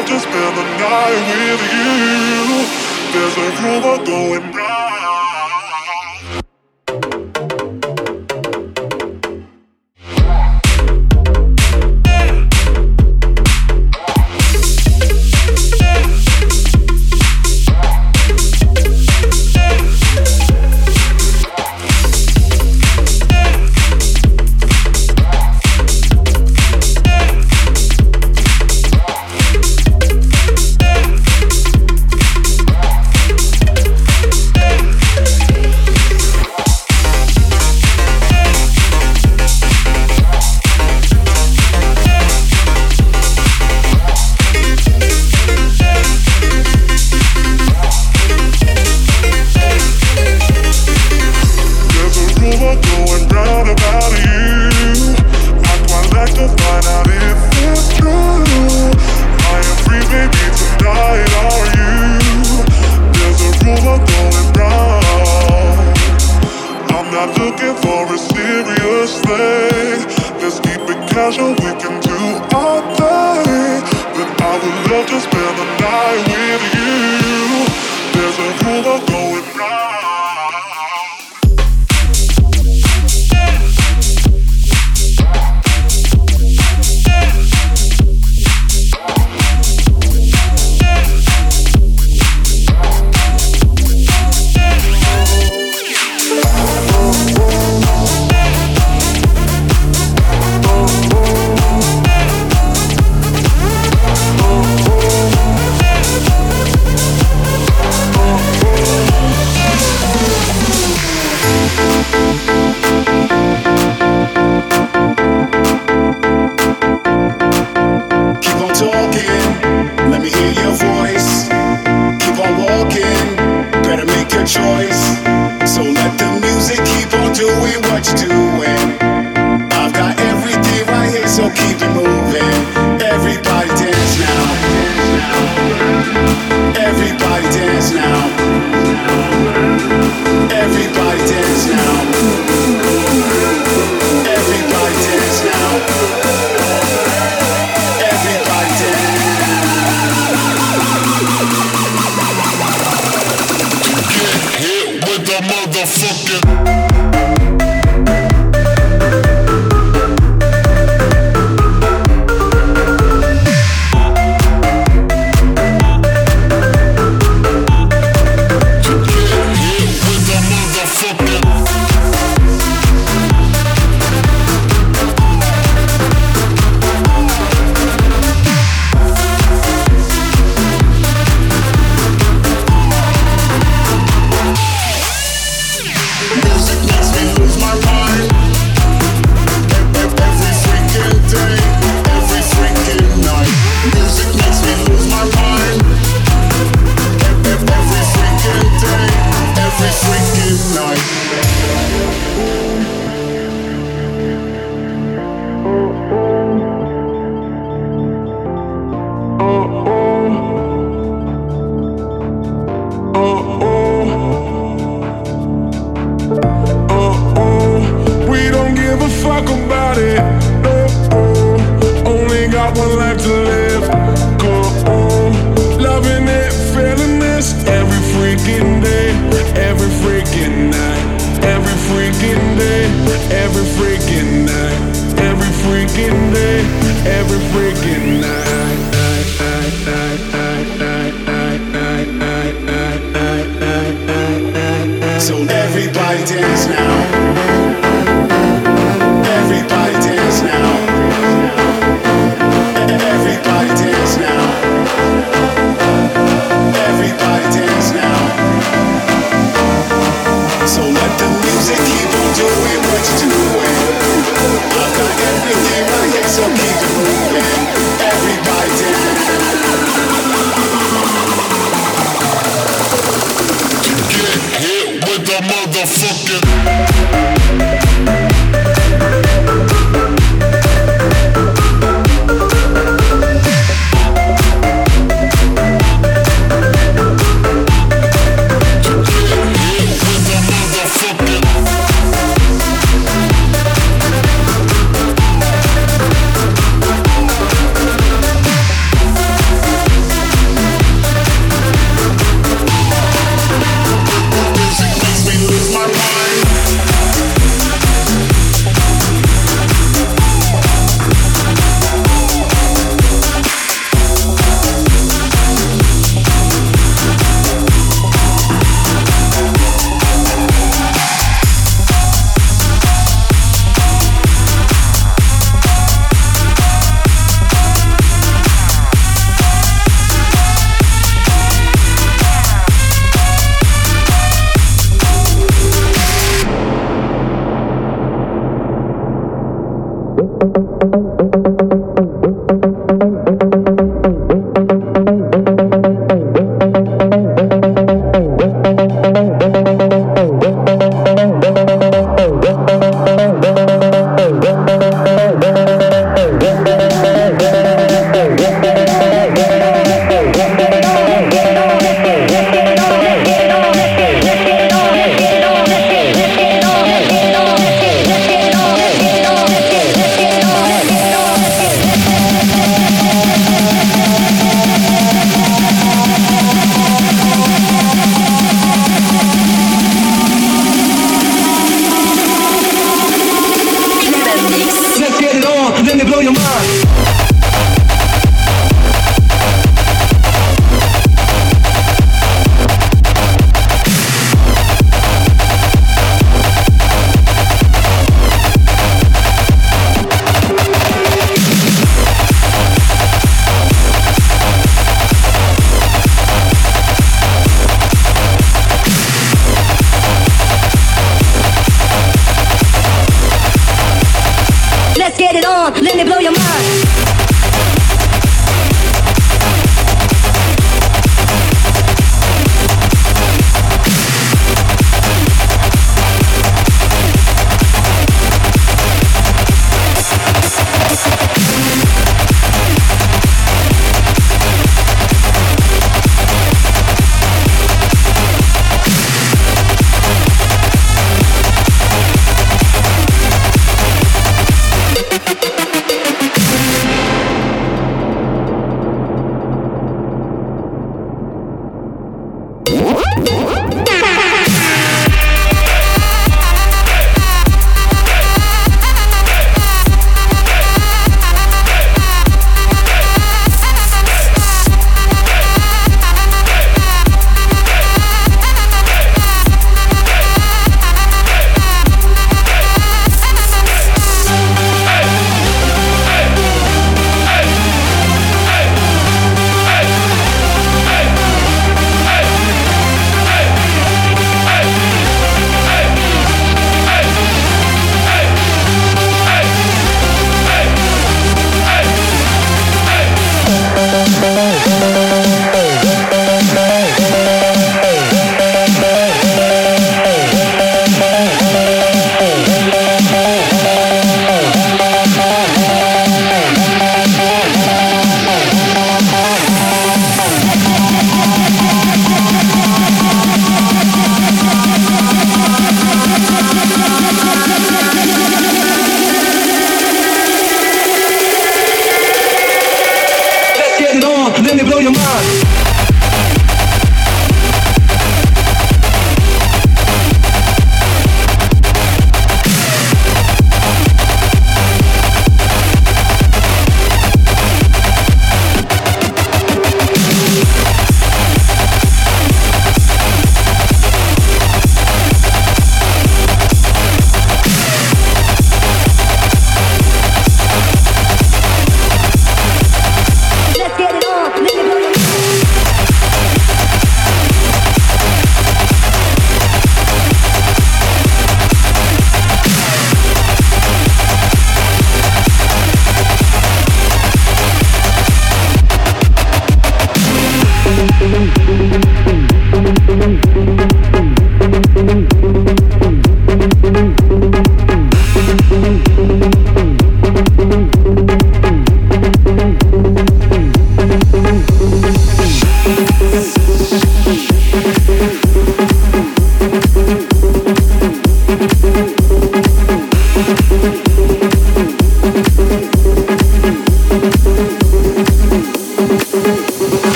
love to spend the night with you. There's a rumor going.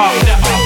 up, step up.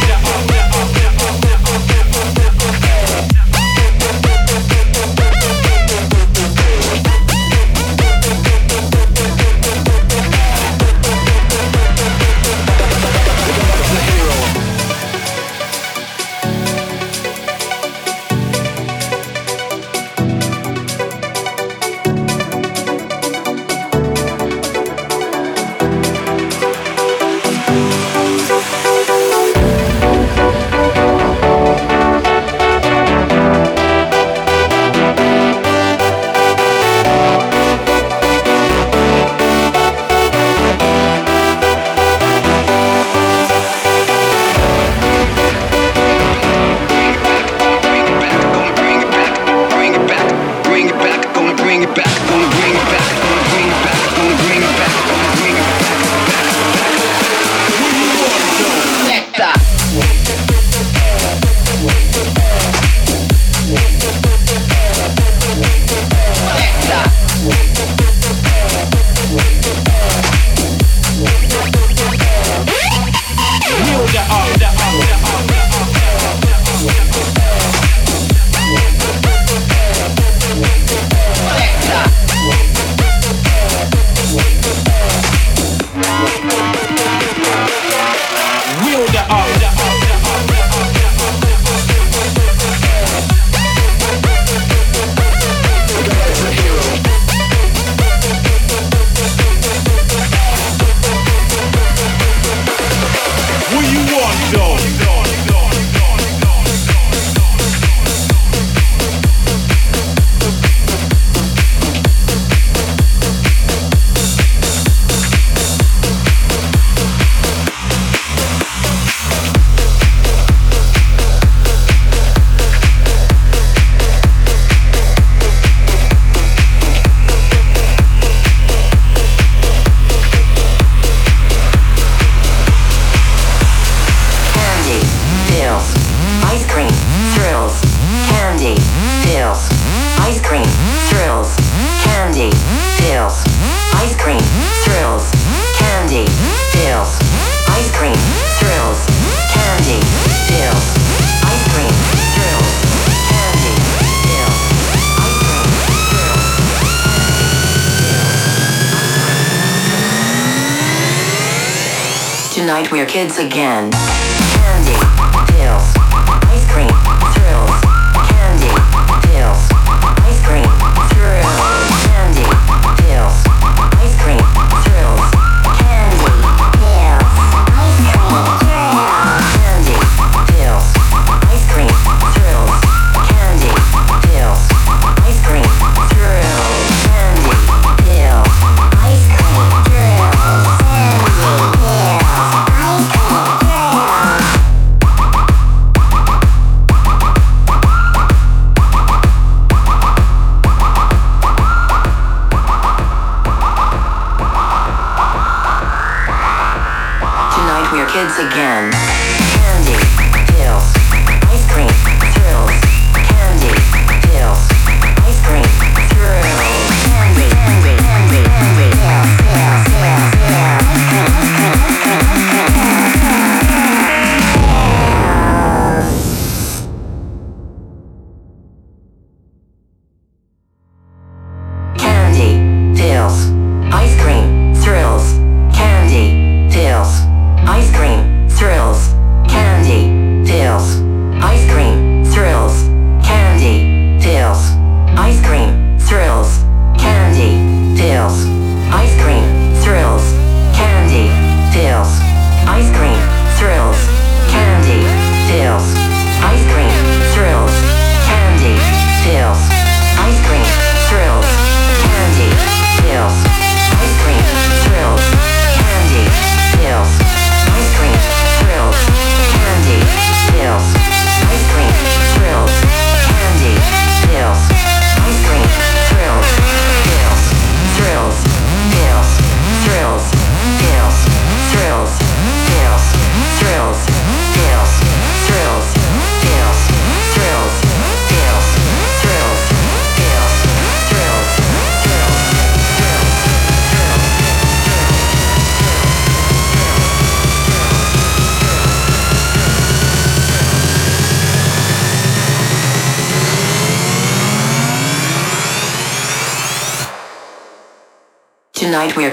Kids again.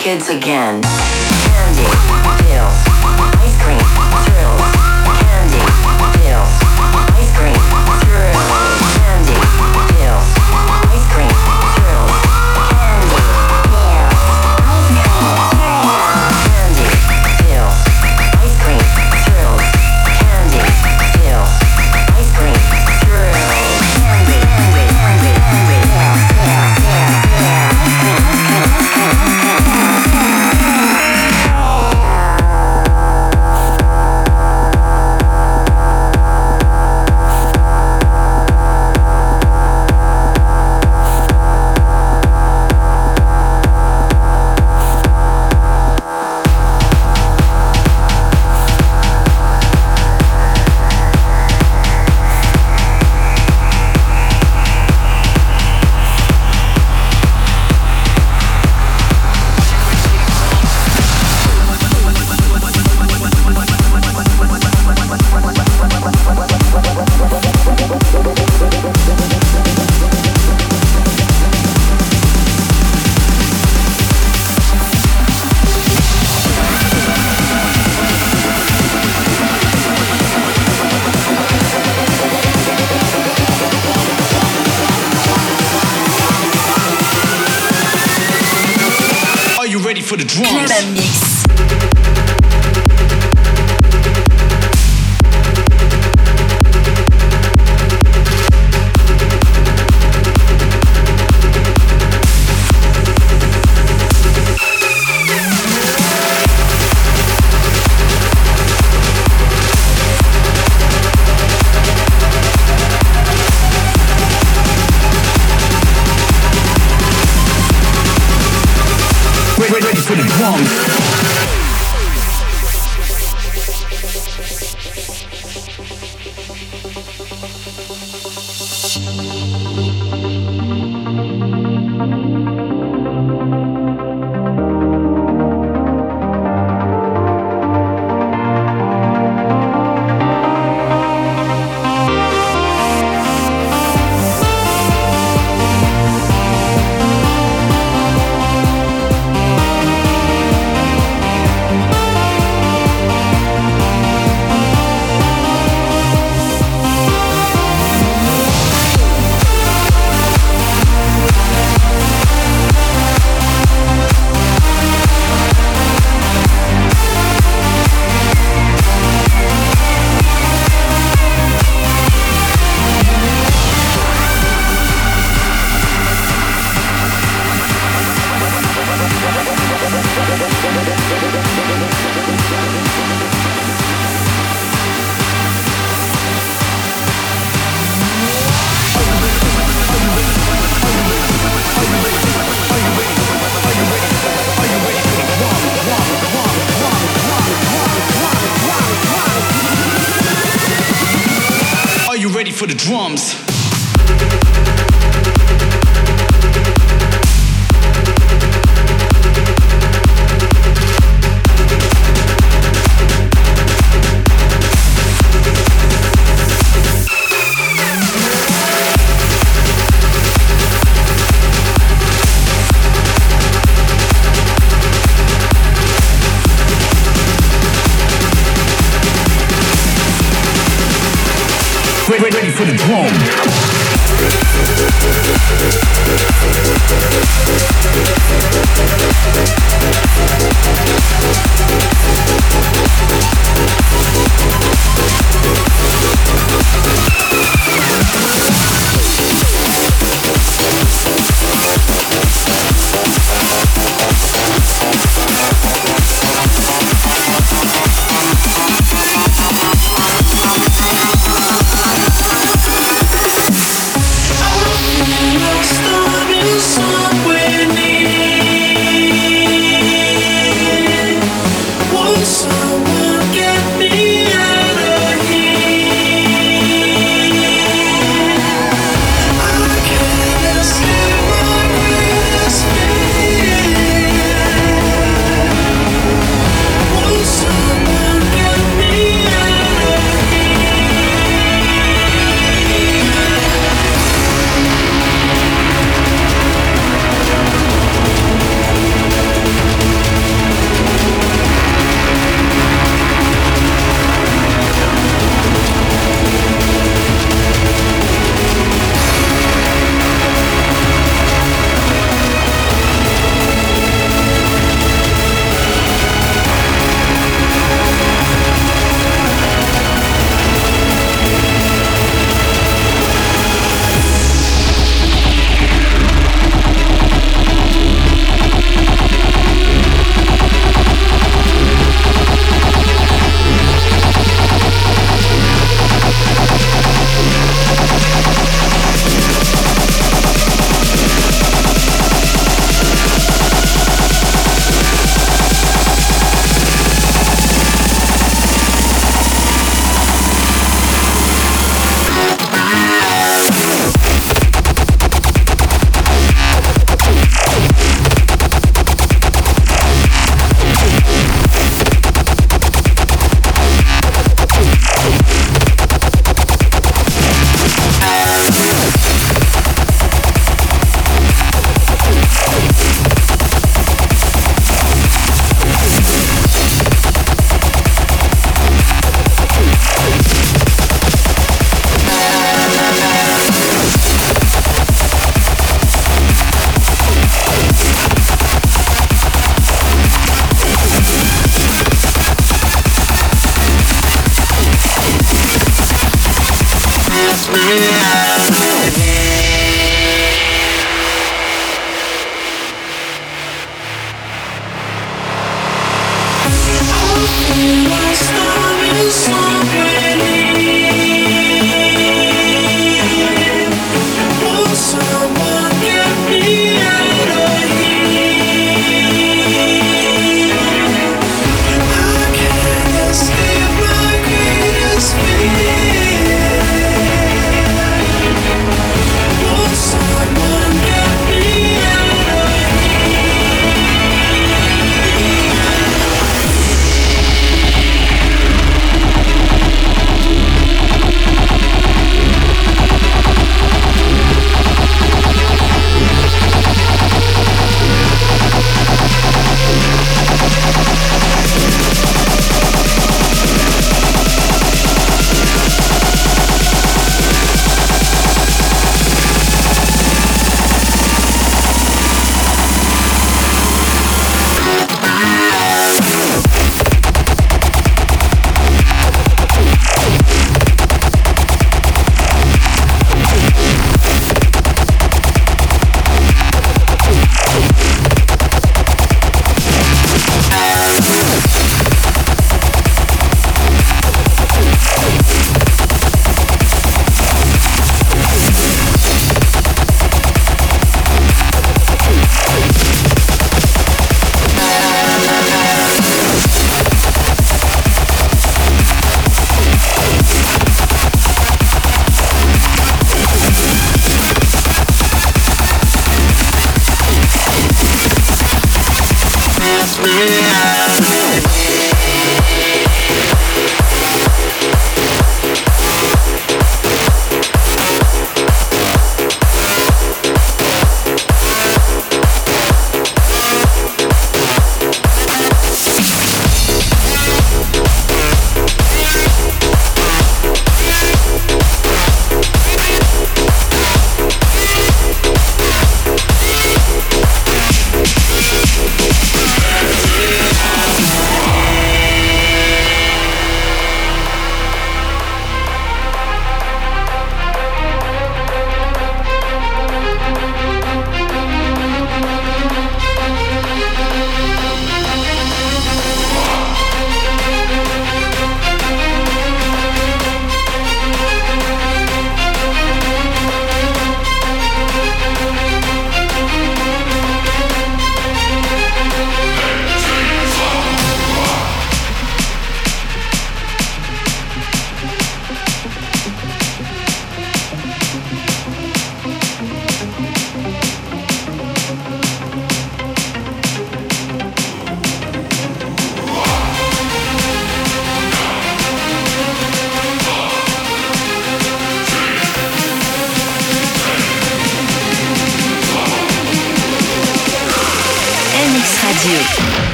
Kids again.